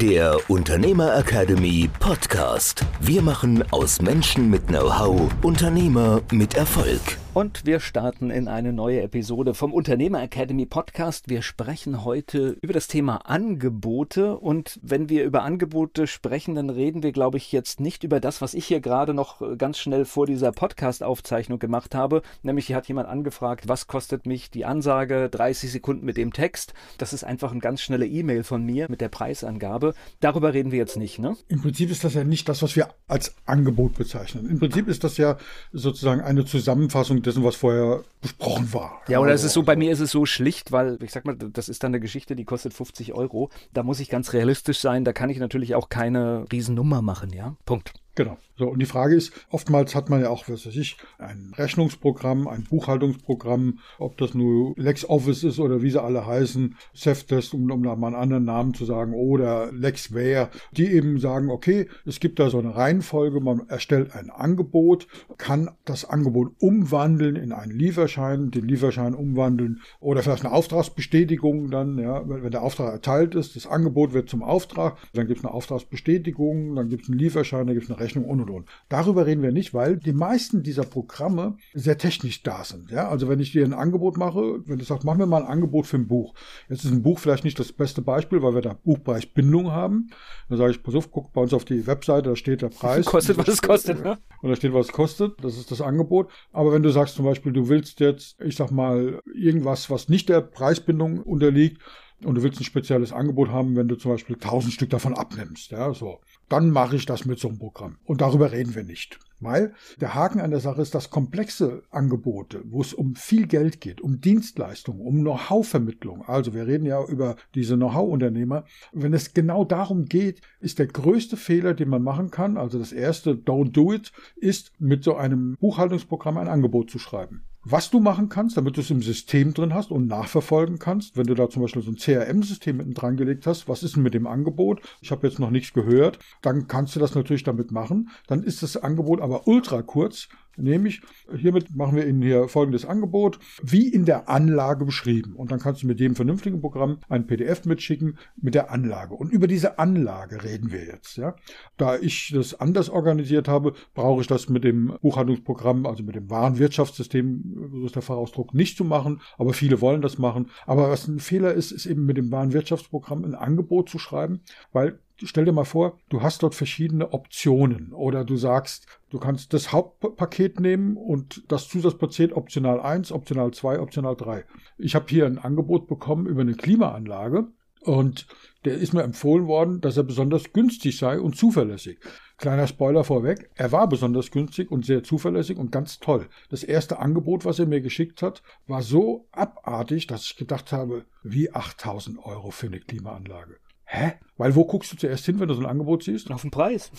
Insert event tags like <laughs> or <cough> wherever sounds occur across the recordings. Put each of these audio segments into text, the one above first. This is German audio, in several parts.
der Unternehmer Academy Podcast. Wir machen aus Menschen mit Know-how Unternehmer mit Erfolg. Und wir starten in eine neue Episode vom Unternehmer Academy Podcast. Wir sprechen heute über das Thema Angebote. Und wenn wir über Angebote sprechen, dann reden wir, glaube ich, jetzt nicht über das, was ich hier gerade noch ganz schnell vor dieser Podcast-Aufzeichnung gemacht habe. Nämlich hier hat jemand angefragt, was kostet mich die Ansage 30 Sekunden mit dem Text. Das ist einfach eine ganz schnelle E-Mail von mir mit der Preisangabe. Darüber reden wir jetzt nicht, ne? Im Prinzip ist das ja nicht das, was wir als Angebot bezeichnen. Im Prinzip ist das ja sozusagen eine Zusammenfassung dessen, was vorher besprochen war. Ja, oder also, es ist so, bei mir ist es so schlicht, weil ich sag mal, das ist dann eine Geschichte, die kostet 50 Euro. Da muss ich ganz realistisch sein, da kann ich natürlich auch keine Riesennummer machen, ja. Punkt. Genau. So, und die Frage ist, oftmals hat man ja auch, was weiß ich, ein Rechnungsprogramm, ein Buchhaltungsprogramm, ob das nur LexOffice ist oder wie sie alle heißen, Ceftest, um, um da mal einen anderen Namen zu sagen, oder LexWare, die eben sagen, okay, es gibt da so eine Reihenfolge, man erstellt ein Angebot, kann das Angebot umwandeln in einen Lieferschein, den Lieferschein umwandeln oder vielleicht eine Auftragsbestätigung dann, ja, wenn der Auftrag erteilt ist, das Angebot wird zum Auftrag, dann gibt es eine Auftragsbestätigung, dann gibt es einen Lieferschein, dann gibt es eine Rechnung und und und. Darüber reden wir nicht, weil die meisten dieser Programme sehr technisch da sind. Ja? Also wenn ich dir ein Angebot mache, wenn du sagst, mach mir mal ein Angebot für ein Buch. Jetzt ist ein Buch vielleicht nicht das beste Beispiel, weil wir da Buchpreisbindung haben. Dann sage ich, pass auf, guck bei uns auf die Webseite, da steht der Preis. Kostet, was es kostet, ne? Und da steht, was es kostet. Das ist das Angebot. Aber wenn du sagst zum Beispiel, du willst jetzt, ich sag mal, irgendwas, was nicht der Preisbindung unterliegt, und du willst ein spezielles Angebot haben, wenn du zum Beispiel 1000 Stück davon abnimmst, ja, so dann mache ich das mit so einem Programm. Und darüber reden wir nicht. Weil der Haken an der Sache ist, dass komplexe Angebote, wo es um viel Geld geht, um Dienstleistungen, um Know-how-Vermittlung, also wir reden ja über diese Know-how-Unternehmer, wenn es genau darum geht, ist der größte Fehler, den man machen kann, also das erste Don't Do It, ist mit so einem Buchhaltungsprogramm ein Angebot zu schreiben was du machen kannst, damit du es im System drin hast und nachverfolgen kannst. Wenn du da zum Beispiel so ein CRM-System mitten dran gelegt hast, was ist denn mit dem Angebot? Ich habe jetzt noch nichts gehört. Dann kannst du das natürlich damit machen. Dann ist das Angebot aber ultra kurz. Nämlich, hiermit machen wir Ihnen hier folgendes Angebot, wie in der Anlage beschrieben. Und dann kannst du mit dem vernünftigen Programm ein PDF mitschicken mit der Anlage. Und über diese Anlage reden wir jetzt. Ja? Da ich das anders organisiert habe, brauche ich das mit dem Buchhandlungsprogramm, also mit dem Warenwirtschaftssystem, so ist der Fachausdruck, nicht zu machen. Aber viele wollen das machen. Aber was ein Fehler ist, ist eben mit dem Warenwirtschaftsprogramm ein Angebot zu schreiben, weil stell dir mal vor, du hast dort verschiedene Optionen oder du sagst, du kannst das Hauptpaket nehmen und das Zusatzpaket optional 1, optional 2, optional 3. Ich habe hier ein Angebot bekommen über eine Klimaanlage und der ist mir empfohlen worden, dass er besonders günstig sei und zuverlässig. Kleiner Spoiler vorweg, er war besonders günstig und sehr zuverlässig und ganz toll. Das erste Angebot, was er mir geschickt hat, war so abartig, dass ich gedacht habe, wie 8000 Euro für eine Klimaanlage. Hä? Weil wo guckst du zuerst hin, wenn du so ein Angebot siehst? Auf den Preis.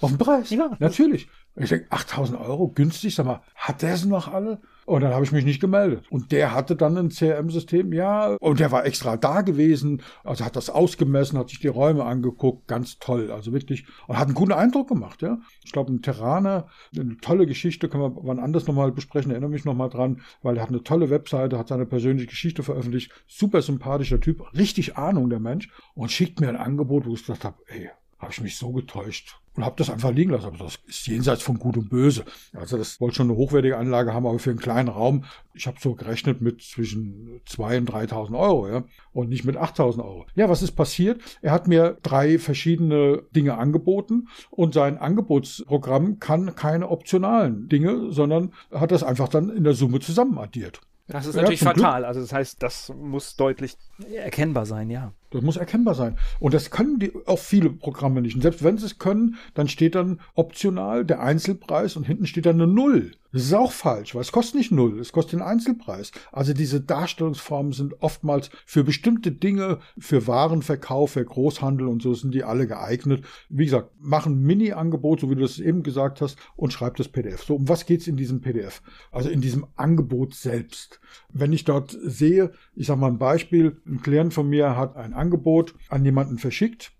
Auf den Preis? <laughs> Ja. Natürlich. Ich denke, 8000 Euro, günstig, sag mal, hat der es noch alle? Und dann habe ich mich nicht gemeldet. Und der hatte dann ein CRM-System, ja, und der war extra da gewesen, also hat das ausgemessen, hat sich die Räume angeguckt, ganz toll, also wirklich, und hat einen guten Eindruck gemacht, ja. Ich glaube, ein Terraner, eine tolle Geschichte, können wir wann anders nochmal besprechen, erinnere mich nochmal dran, weil er hat eine tolle Webseite, hat seine persönliche Geschichte veröffentlicht, super sympathischer Typ, richtig Ahnung der Mensch, und schickt mir ein Angebot, wo ich gesagt habe, ey, habe ich mich so getäuscht und habe das einfach liegen lassen. Aber das ist jenseits von Gut und Böse. Also das wollte schon eine hochwertige Anlage haben, aber für einen kleinen Raum, ich habe so gerechnet mit zwischen 2.000 und 3.000 Euro ja, und nicht mit 8.000 Euro. Ja, was ist passiert? Er hat mir drei verschiedene Dinge angeboten und sein Angebotsprogramm kann keine optionalen Dinge, sondern hat das einfach dann in der Summe zusammen addiert. Das ist natürlich ja, fatal. Glück. Also das heißt, das muss deutlich erkennbar sein, ja. Das muss erkennbar sein. Und das können die auch viele Programme nicht. Und selbst wenn sie es können, dann steht dann optional der Einzelpreis und hinten steht dann eine Null. Das ist auch falsch, weil es kostet nicht null, es kostet den Einzelpreis. Also diese Darstellungsformen sind oftmals für bestimmte Dinge, für Warenverkauf, für Großhandel und so sind die alle geeignet. Wie gesagt, machen Mini-Angebot, so wie du es eben gesagt hast, und schreibt das PDF. So, um was geht's in diesem PDF? Also in diesem Angebot selbst. Wenn ich dort sehe, ich sage mal ein Beispiel, ein Klient von mir hat ein Angebot an jemanden verschickt,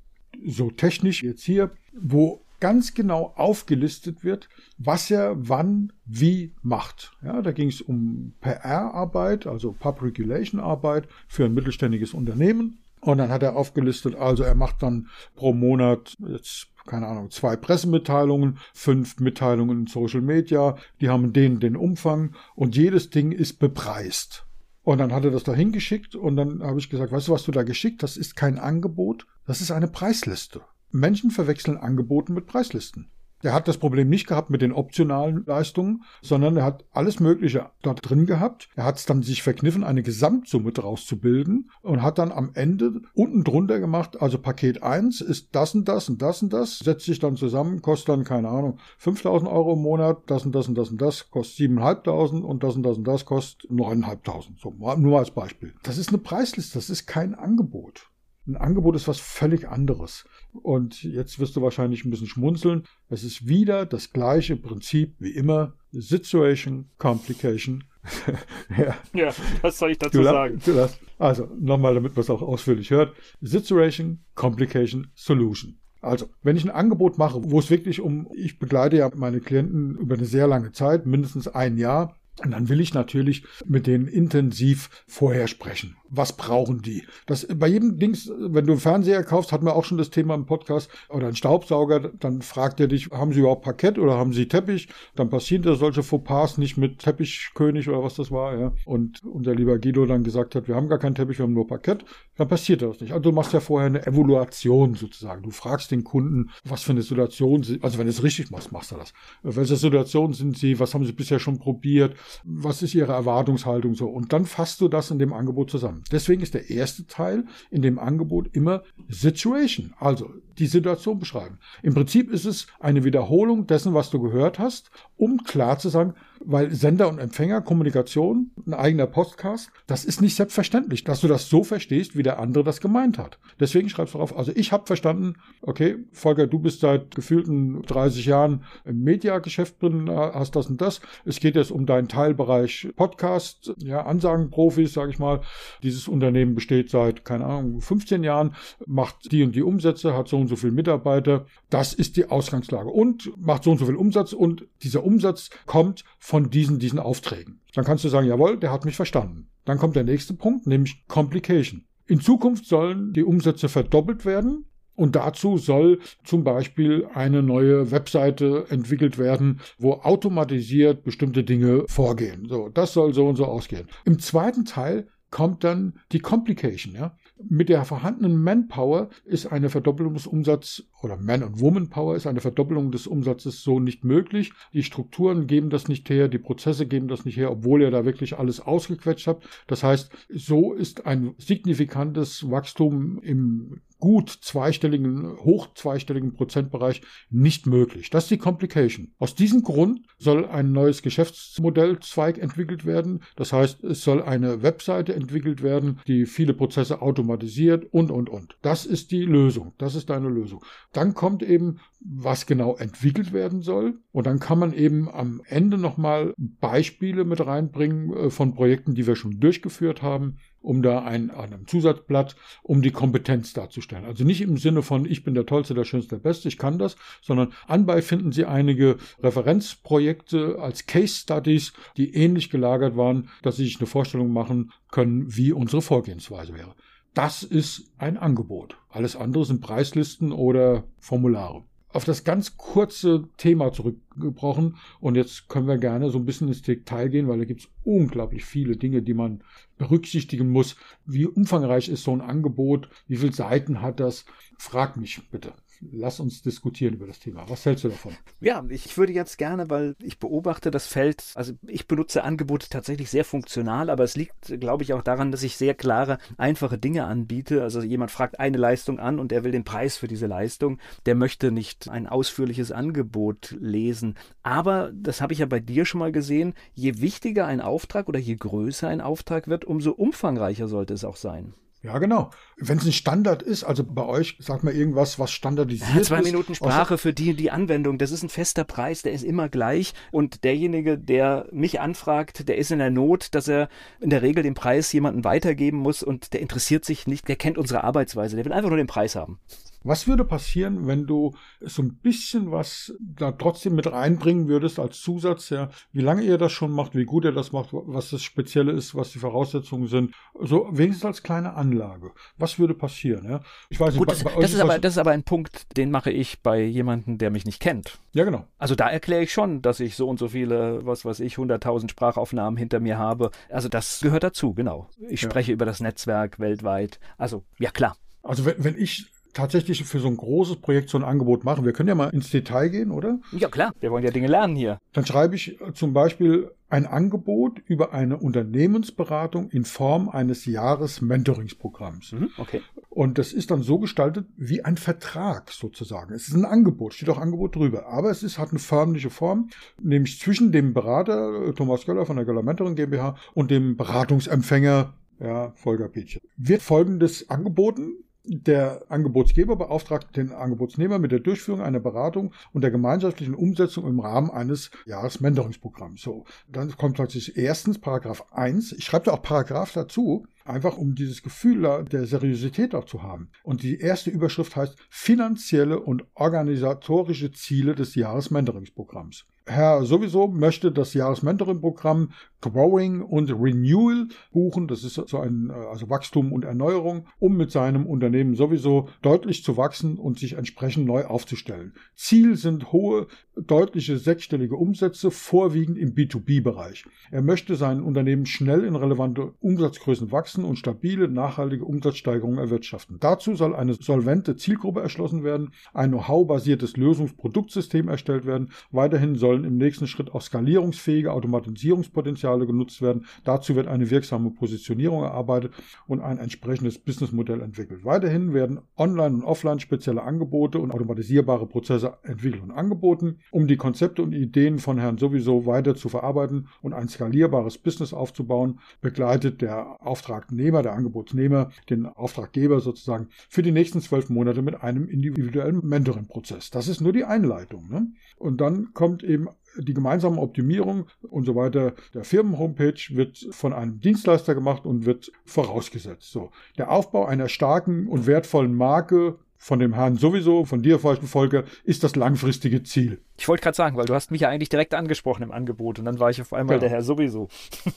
so technisch jetzt hier, wo ganz genau aufgelistet wird, was er wann wie macht. Ja, da ging es um PR-Arbeit, also Public Relation Arbeit für ein mittelständiges Unternehmen. Und dann hat er aufgelistet, also er macht dann pro Monat jetzt keine Ahnung, zwei Pressemitteilungen, fünf Mitteilungen in Social Media, die haben den, den Umfang und jedes Ding ist bepreist. Und dann hat er das da hingeschickt und dann habe ich gesagt, weißt du, was du da geschickt hast, ist kein Angebot, das ist eine Preisliste. Menschen verwechseln Angebote mit Preislisten. Der hat das Problem nicht gehabt mit den optionalen Leistungen, sondern er hat alles Mögliche dort drin gehabt. Er hat es dann sich verkniffen, eine Gesamtsumme daraus zu bilden und hat dann am Ende unten drunter gemacht, also Paket 1 ist das und das und das und das, setzt sich dann zusammen, kostet dann, keine Ahnung, 5000 Euro im Monat, das und das und das und das kostet 7.500 und das und das und das kostet 9.500. So, nur als Beispiel. Das ist eine Preisliste, das ist kein Angebot. Ein Angebot ist was völlig anderes. Und jetzt wirst du wahrscheinlich ein bisschen schmunzeln. Es ist wieder das gleiche Prinzip wie immer. Situation, Complication. <laughs> ja. ja, was soll ich dazu du sagen? Du also, nochmal, damit man es auch ausführlich hört. Situation, Complication, Solution. Also, wenn ich ein Angebot mache, wo es wirklich um, ich begleite ja meine Klienten über eine sehr lange Zeit, mindestens ein Jahr, und dann will ich natürlich mit denen intensiv vorher sprechen. Was brauchen die? Das, bei jedem Dings, wenn du einen Fernseher kaufst, hatten wir auch schon das Thema im Podcast, oder einen Staubsauger, dann fragt er dich, haben sie überhaupt Parkett oder haben sie Teppich? Dann passieren da solche Fauxpas nicht mit Teppichkönig oder was das war, ja. Und unser lieber Guido dann gesagt hat, wir haben gar keinen Teppich, wir haben nur Parkett, dann passiert das nicht. Also du machst ja vorher eine Evaluation sozusagen. Du fragst den Kunden, was für eine Situation, sie, also wenn du es richtig machst, machst du das. Welche Situationen sind sie? Was haben sie bisher schon probiert? was ist Ihre Erwartungshaltung so? Und dann fasst du das in dem Angebot zusammen. Deswegen ist der erste Teil in dem Angebot immer Situation, also die Situation beschreiben. Im Prinzip ist es eine Wiederholung dessen, was du gehört hast, um klar zu sagen, weil Sender und Empfänger, Kommunikation, ein eigener Podcast, das ist nicht selbstverständlich, dass du das so verstehst, wie der andere das gemeint hat. Deswegen schreibst du drauf, also ich habe verstanden, okay, Volker, du bist seit gefühlten 30 Jahren im Mediageschäft drin, hast das und das. Es geht jetzt um deinen Teilbereich Podcast, ja, Ansagenprofis, sage ich mal. Dieses Unternehmen besteht seit, keine Ahnung, 15 Jahren, macht die und die Umsätze, hat so und so viele Mitarbeiter. Das ist die Ausgangslage und macht so und so viel Umsatz und dieser Umsatz kommt von diesen, diesen Aufträgen. Dann kannst du sagen, jawohl, der hat mich verstanden. Dann kommt der nächste Punkt, nämlich Complication. In Zukunft sollen die Umsätze verdoppelt werden und dazu soll zum Beispiel eine neue Webseite entwickelt werden, wo automatisiert bestimmte Dinge vorgehen. So, das soll so und so ausgehen. Im zweiten Teil kommt dann die Complication. Ja? Mit der vorhandenen Manpower ist eine Verdoppelung des Umsatzes oder Man- und Woman-Power ist eine Verdoppelung des Umsatzes so nicht möglich. Die Strukturen geben das nicht her, die Prozesse geben das nicht her, obwohl ihr da wirklich alles ausgequetscht habt. Das heißt, so ist ein signifikantes Wachstum im gut zweistelligen, hoch zweistelligen Prozentbereich nicht möglich. Das ist die Complication. Aus diesem Grund soll ein neues Geschäftsmodellzweig entwickelt werden. Das heißt, es soll eine Webseite entwickelt werden, die viele Prozesse automatisiert und, und, und. Das ist die Lösung. Das ist deine Lösung. Dann kommt eben, was genau entwickelt werden soll. Und dann kann man eben am Ende nochmal Beispiele mit reinbringen äh, von Projekten, die wir schon durchgeführt haben um da ein, einem Zusatzblatt, um die Kompetenz darzustellen. Also nicht im Sinne von, ich bin der Tollste, der Schönste, der Beste, ich kann das, sondern anbei finden Sie einige Referenzprojekte als Case Studies, die ähnlich gelagert waren, dass Sie sich eine Vorstellung machen können, wie unsere Vorgehensweise wäre. Das ist ein Angebot. Alles andere sind Preislisten oder Formulare auf das ganz kurze Thema zurückgebrochen und jetzt können wir gerne so ein bisschen ins Detail gehen, weil da gibt es unglaublich viele Dinge, die man berücksichtigen muss. Wie umfangreich ist so ein Angebot? Wie viele Seiten hat das? Frag mich bitte. Lass uns diskutieren über das Thema. Was hältst du davon? Ja, ich würde jetzt gerne, weil ich beobachte das Feld, also ich benutze Angebote tatsächlich sehr funktional, aber es liegt, glaube ich, auch daran, dass ich sehr klare, einfache Dinge anbiete. Also jemand fragt eine Leistung an und er will den Preis für diese Leistung. Der möchte nicht ein ausführliches Angebot lesen. Aber das habe ich ja bei dir schon mal gesehen. Je wichtiger ein Auftrag oder je größer ein Auftrag wird, umso umfangreicher sollte es auch sein. Ja, genau. Wenn es ein Standard ist, also bei euch, sagt mal irgendwas, was standardisiert ja, zwei ist. Zwei Minuten Sprache für die, die Anwendung, das ist ein fester Preis, der ist immer gleich. Und derjenige, der mich anfragt, der ist in der Not, dass er in der Regel den Preis jemandem weitergeben muss und der interessiert sich nicht, der kennt unsere Arbeitsweise, der will einfach nur den Preis haben. Was würde passieren, wenn du so ein bisschen was da trotzdem mit reinbringen würdest als Zusatz, ja, wie lange ihr das schon macht, wie gut ihr das macht, was das Spezielle ist, was die Voraussetzungen sind, so wenigstens als kleine Anlage. Was würde passieren, ja? Ich weiß nicht, gut, bei, bei das, ist aber, das ist aber ein Punkt, den mache ich bei jemandem, der mich nicht kennt. Ja, genau. Also da erkläre ich schon, dass ich so und so viele, was weiß ich, 100.000 Sprachaufnahmen hinter mir habe. Also das gehört dazu, genau. Ich ja. spreche über das Netzwerk weltweit. Also, ja klar. Also wenn, wenn ich tatsächlich für so ein großes Projekt so ein Angebot machen. Wir können ja mal ins Detail gehen, oder? Ja, klar. Wir wollen ja Dinge lernen hier. Dann schreibe ich zum Beispiel ein Angebot über eine Unternehmensberatung in Form eines Jahres-Mentoringsprogramms. Mhm, okay. Und das ist dann so gestaltet wie ein Vertrag sozusagen. Es ist ein Angebot, steht auch Angebot drüber. Aber es ist, hat eine förmliche Form, nämlich zwischen dem Berater äh, Thomas Göller von der Göller Mentoring GmbH und dem Beratungsempfänger ja, Volker Pietsch. Wird folgendes angeboten. Der Angebotsgeber beauftragt den Angebotsnehmer mit der Durchführung einer Beratung und der gemeinschaftlichen Umsetzung im Rahmen eines Jahresmentoringsprogramms. So, dann kommt plötzlich erstens Paragraph 1. Ich schreibe da auch Paragraph dazu, einfach um dieses Gefühl der Seriosität auch zu haben. Und die erste Überschrift heißt finanzielle und organisatorische Ziele des Jahresmentoringsprogramms. Herr sowieso möchte das Jahresmentoring-Programm Growing und Renewal buchen. Das ist so ein, äh, also Wachstum und Erneuerung, um mit seinem Unternehmen sowieso deutlich zu wachsen und sich entsprechend neu aufzustellen. Ziel sind hohe, deutliche sechsstellige Umsätze, vorwiegend im B2B-Bereich. Er möchte sein Unternehmen schnell in relevante Umsatzgrößen wachsen und stabile, nachhaltige Umsatzsteigerungen erwirtschaften. Dazu soll eine solvente Zielgruppe erschlossen werden, ein Know-how-basiertes Lösungsproduktsystem erstellt werden. Weiterhin sollen im nächsten Schritt auch skalierungsfähige Automatisierungspotenzial Potenziale genutzt werden. Dazu wird eine wirksame Positionierung erarbeitet und ein entsprechendes Businessmodell entwickelt. Weiterhin werden online und offline spezielle Angebote und automatisierbare Prozesse entwickelt und angeboten, um die Konzepte und Ideen von Herrn sowieso weiter zu verarbeiten und ein skalierbares Business aufzubauen, begleitet der Auftragnehmer, der Angebotsnehmer, den Auftraggeber sozusagen für die nächsten zwölf Monate mit einem individuellen Mentoring-Prozess. Das ist nur die Einleitung. Ne? Und dann kommt eben die gemeinsame Optimierung und so weiter der Firmenhomepage wird von einem Dienstleister gemacht und wird vorausgesetzt. So. Der Aufbau einer starken und wertvollen Marke von dem Herrn sowieso, von dir, Volker, ist das langfristige Ziel. Ich wollte gerade sagen, weil du hast mich ja eigentlich direkt angesprochen im Angebot und dann war ich auf einmal genau. der Herr sowieso.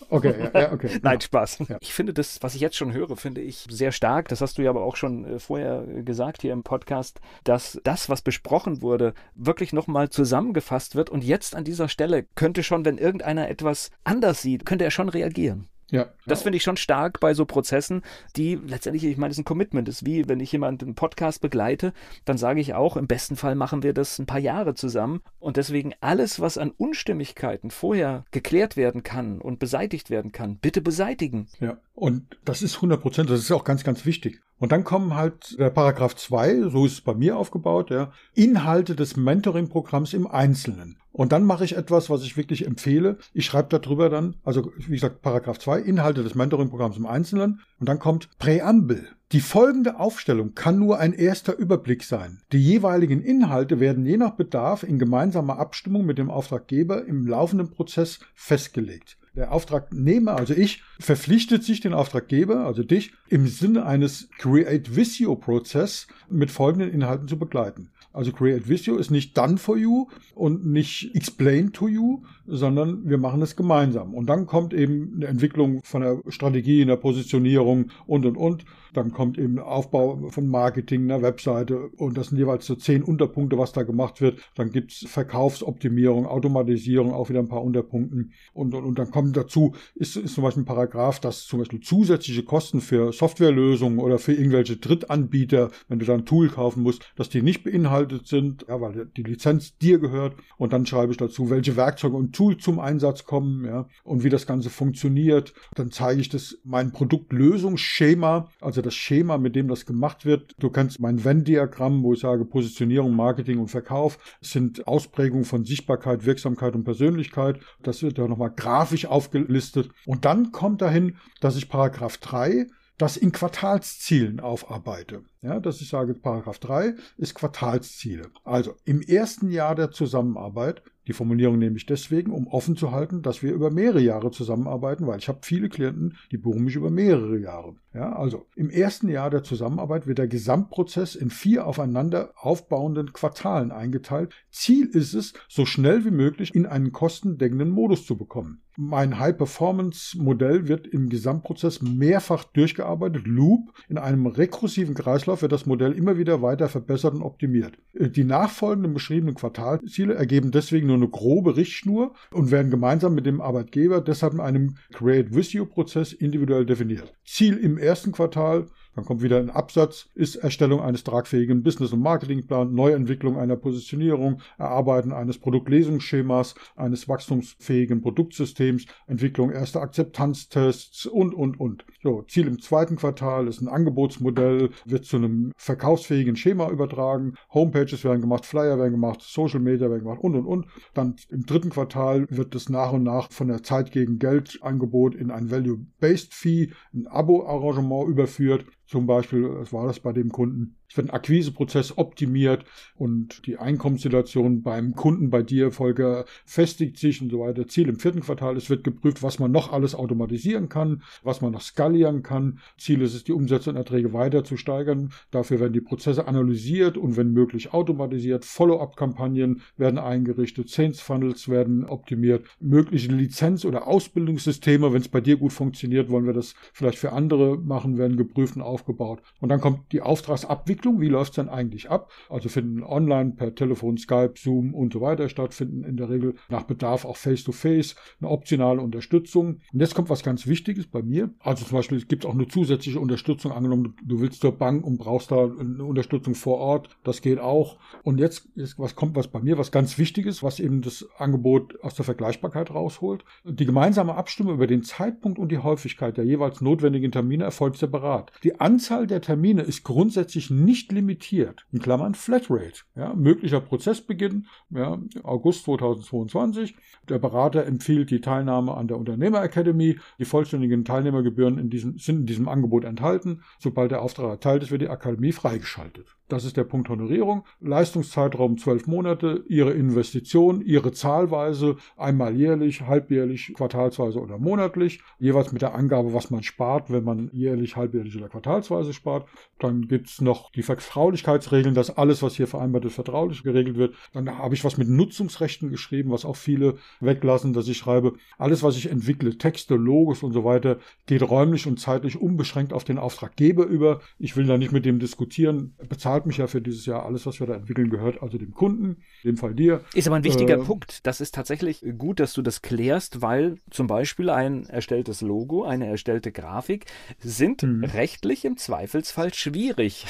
Okay, ja, ja okay. <laughs> Nein, Spaß. Ja. Ich finde das, was ich jetzt schon höre, finde ich sehr stark. Das hast du ja aber auch schon äh, vorher gesagt hier im Podcast, dass das, was besprochen wurde, wirklich nochmal zusammengefasst wird und jetzt an dieser Stelle könnte schon, wenn irgendeiner etwas anders sieht, könnte er schon reagieren. Ja. Das finde ich schon stark bei so Prozessen, die letztendlich, ich meine, das ist ein Commitment. Das ist wie, wenn ich jemanden einen Podcast begleite, dann sage ich auch, im besten Fall machen wir das ein paar Jahre zusammen. Und deswegen alles, was an Unstimmigkeiten vorher geklärt werden kann und beseitigt werden kann, bitte beseitigen. Ja. Und das ist 100 Prozent, das ist auch ganz, ganz wichtig. Und dann kommen halt der Paragraph 2, so ist es bei mir aufgebaut, ja, Inhalte des Mentoring-Programms im Einzelnen. Und dann mache ich etwas, was ich wirklich empfehle. Ich schreibe darüber dann, also wie gesagt, Paragraph 2, Inhalte des Mentoring-Programms im Einzelnen. Und dann kommt Präambel. Die folgende Aufstellung kann nur ein erster Überblick sein. Die jeweiligen Inhalte werden je nach Bedarf in gemeinsamer Abstimmung mit dem Auftraggeber im laufenden Prozess festgelegt. Der Auftragnehmer, also ich, verpflichtet sich den Auftraggeber, also dich, im Sinne eines Create Visio Prozess mit folgenden Inhalten zu begleiten. Also Create Visio ist nicht done for you und nicht explain to you, sondern wir machen es gemeinsam. Und dann kommt eben eine Entwicklung von der Strategie, einer Positionierung und, und, und. Dann kommt eben Aufbau von Marketing, einer Webseite und das sind jeweils so zehn Unterpunkte, was da gemacht wird. Dann gibt's Verkaufsoptimierung, Automatisierung, auch wieder ein paar Unterpunkten. Und, und, und dann kommt dazu, ist, ist zum Beispiel ein Paragraph, dass zum Beispiel zusätzliche Kosten für Softwarelösungen oder für irgendwelche Drittanbieter, wenn du dann ein Tool kaufen musst, dass die nicht beinhaltet sind, ja, weil die Lizenz dir gehört. Und dann schreibe ich dazu, welche Werkzeuge und Tools zum Einsatz kommen, ja, und wie das Ganze funktioniert. Dann zeige ich das mein Produktlösungsschema, also das Schema, mit dem das gemacht wird. Du kennst mein Venn-Diagramm, wo ich sage, Positionierung, Marketing und Verkauf sind Ausprägungen von Sichtbarkeit, Wirksamkeit und Persönlichkeit. Das wird ja nochmal grafisch aufgelistet. Und dann kommt dahin, dass ich Paragraph 3 das in Quartalszielen aufarbeite. Ja, dass ich sage, Paragraph 3 ist Quartalsziele. Also im ersten Jahr der Zusammenarbeit die Formulierung nehme ich deswegen, um offen zu halten, dass wir über mehrere Jahre zusammenarbeiten, weil ich habe viele Klienten, die buchen mich über mehrere Jahre. Ja, also im ersten Jahr der Zusammenarbeit wird der Gesamtprozess in vier aufeinander aufbauenden Quartalen eingeteilt. Ziel ist es, so schnell wie möglich in einen kostendeckenden Modus zu bekommen. Mein High-Performance-Modell wird im Gesamtprozess mehrfach durchgearbeitet. Loop. In einem rekursiven Kreislauf wird das Modell immer wieder weiter verbessert und optimiert. Die nachfolgenden beschriebenen Quartalziele ergeben deswegen nur eine grobe Richtschnur und werden gemeinsam mit dem Arbeitgeber deshalb in einem Create With You Prozess individuell definiert. Ziel im ersten Quartal dann kommt wieder ein Absatz, ist Erstellung eines tragfähigen Business- und Marketingplans, Neuentwicklung einer Positionierung, Erarbeiten eines Produktlesungsschemas, eines wachstumsfähigen Produktsystems, Entwicklung erster Akzeptanztests und, und, und. So, Ziel im zweiten Quartal ist ein Angebotsmodell, wird zu einem verkaufsfähigen Schema übertragen, Homepages werden gemacht, Flyer werden gemacht, Social Media werden gemacht und, und, und. Dann im dritten Quartal wird es nach und nach von der Zeit gegen Geld Angebot in ein Value-Based Fee, ein Abo-Arrangement überführt. Zum Beispiel, was war das bei dem Kunden? Es wird ein Akquiseprozess optimiert und die Einkommenssituation beim Kunden bei dir, Volker, festigt sich und so weiter. Ziel im vierten Quartal, es wird geprüft, was man noch alles automatisieren kann, was man noch skalieren kann. Ziel ist es, die Umsätze und Erträge weiter zu steigern. Dafür werden die Prozesse analysiert und wenn möglich automatisiert. Follow-up-Kampagnen werden eingerichtet, Sales Funnels werden optimiert, mögliche Lizenz- oder Ausbildungssysteme, wenn es bei dir gut funktioniert, wollen wir das vielleicht für andere machen, werden geprüft und aufgebaut. Und dann kommt die Auftragsabwicklung Entwicklung, wie läuft es denn eigentlich ab? Also finden online per Telefon, Skype, Zoom und so weiter statt, finden in der Regel nach Bedarf auch Face-to-Face, -face, eine optionale Unterstützung. Und jetzt kommt was ganz Wichtiges bei mir. Also zum Beispiel, es gibt auch eine zusätzliche Unterstützung. Angenommen, du willst zur Bank und brauchst da eine Unterstützung vor Ort. Das geht auch. Und jetzt, jetzt was kommt was bei mir, was ganz Wichtiges, was eben das Angebot aus der Vergleichbarkeit rausholt. Die gemeinsame Abstimmung über den Zeitpunkt und die Häufigkeit der jeweils notwendigen Termine erfolgt separat. Die Anzahl der Termine ist grundsätzlich nicht nicht limitiert, in Klammern Flatrate. Ja, möglicher Prozessbeginn, ja, August 2022. Der Berater empfiehlt die Teilnahme an der Unternehmer Academy. Die vollständigen Teilnehmergebühren in diesem, sind in diesem Angebot enthalten. Sobald der Auftrag erteilt ist, wird die Akademie freigeschaltet. Das ist der Punkt Honorierung. Leistungszeitraum zwölf Monate, Ihre Investition, Ihre Zahlweise, einmal jährlich, halbjährlich, quartalsweise oder monatlich, jeweils mit der Angabe, was man spart, wenn man jährlich, halbjährlich oder quartalsweise spart. Dann gibt es noch die Vertraulichkeitsregeln, dass alles, was hier vereinbart ist, vertraulich geregelt wird. Dann habe ich was mit Nutzungsrechten geschrieben, was auch viele weglassen, dass ich schreibe, alles, was ich entwickle, Texte, Logos und so weiter, geht räumlich und zeitlich unbeschränkt auf den Auftraggeber über. Ich will da nicht mit dem diskutieren, bezahlt mich ja für dieses Jahr. Alles, was wir da entwickeln, gehört also dem Kunden, in dem Fall dir. Ist aber ein wichtiger äh, Punkt. Das ist tatsächlich gut, dass du das klärst, weil zum Beispiel ein erstelltes Logo, eine erstellte Grafik sind mhm. rechtlich im Zweifelsfall schwierig.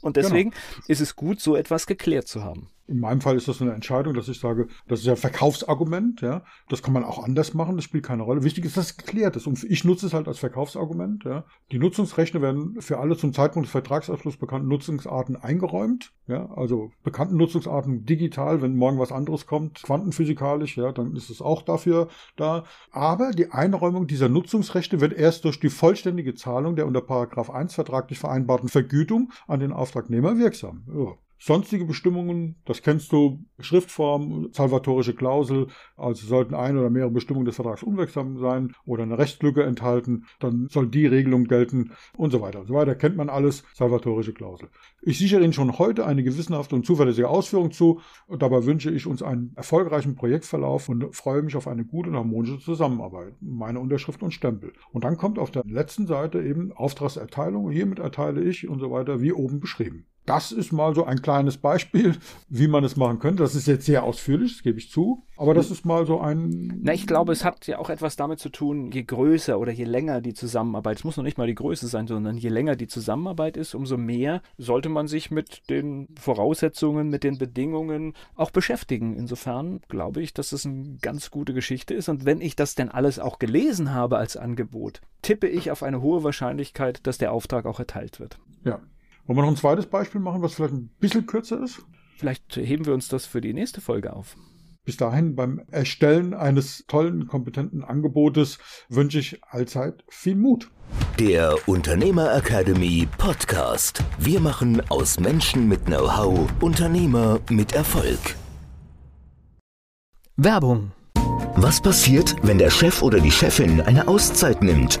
Und deswegen genau. ist es gut, so etwas geklärt zu haben. In meinem Fall ist das eine Entscheidung, dass ich sage, das ist ja Verkaufsargument, ja. Das kann man auch anders machen, das spielt keine Rolle. Wichtig ist, dass es geklärt ist. Und ich nutze es halt als Verkaufsargument, ja. Die Nutzungsrechte werden für alle zum Zeitpunkt des Vertragsabschlusses bekannten Nutzungsarten eingeräumt, ja. Also bekannten Nutzungsarten digital, wenn morgen was anderes kommt, quantenphysikalisch, ja, dann ist es auch dafür da. Aber die Einräumung dieser Nutzungsrechte wird erst durch die vollständige Zahlung der unter Paragraph 1 vertraglich vereinbarten Vergütung an den Auftragnehmer wirksam. Ja. Sonstige Bestimmungen, das kennst du, Schriftform, salvatorische Klausel, also sollten eine oder mehrere Bestimmungen des Vertrags unwirksam sein oder eine Rechtslücke enthalten, dann soll die Regelung gelten und so weiter und so weiter. Kennt man alles, salvatorische Klausel. Ich sichere Ihnen schon heute eine gewissenhafte und zuverlässige Ausführung zu und dabei wünsche ich uns einen erfolgreichen Projektverlauf und freue mich auf eine gute und harmonische Zusammenarbeit. Meine Unterschrift und Stempel. Und dann kommt auf der letzten Seite eben Auftragserteilung. Hiermit erteile ich und so weiter, wie oben beschrieben. Das ist mal so ein kleines Beispiel, wie man es machen könnte. Das ist jetzt sehr ausführlich, das gebe ich zu. Aber das ist mal so ein. Na, ich glaube, es hat ja auch etwas damit zu tun, je größer oder je länger die Zusammenarbeit, es muss noch nicht mal die Größe sein, sondern je länger die Zusammenarbeit ist, umso mehr sollte man sich mit den Voraussetzungen, mit den Bedingungen auch beschäftigen. Insofern glaube ich, dass es eine ganz gute Geschichte ist. Und wenn ich das denn alles auch gelesen habe als Angebot, tippe ich auf eine hohe Wahrscheinlichkeit, dass der Auftrag auch erteilt wird. Ja, wollen wir noch ein zweites Beispiel machen, was vielleicht ein bisschen kürzer ist? Vielleicht heben wir uns das für die nächste Folge auf. Bis dahin beim Erstellen eines tollen, kompetenten Angebotes wünsche ich allzeit viel Mut. Der Unternehmer Academy Podcast. Wir machen aus Menschen mit Know-how Unternehmer mit Erfolg. Werbung. Was passiert, wenn der Chef oder die Chefin eine Auszeit nimmt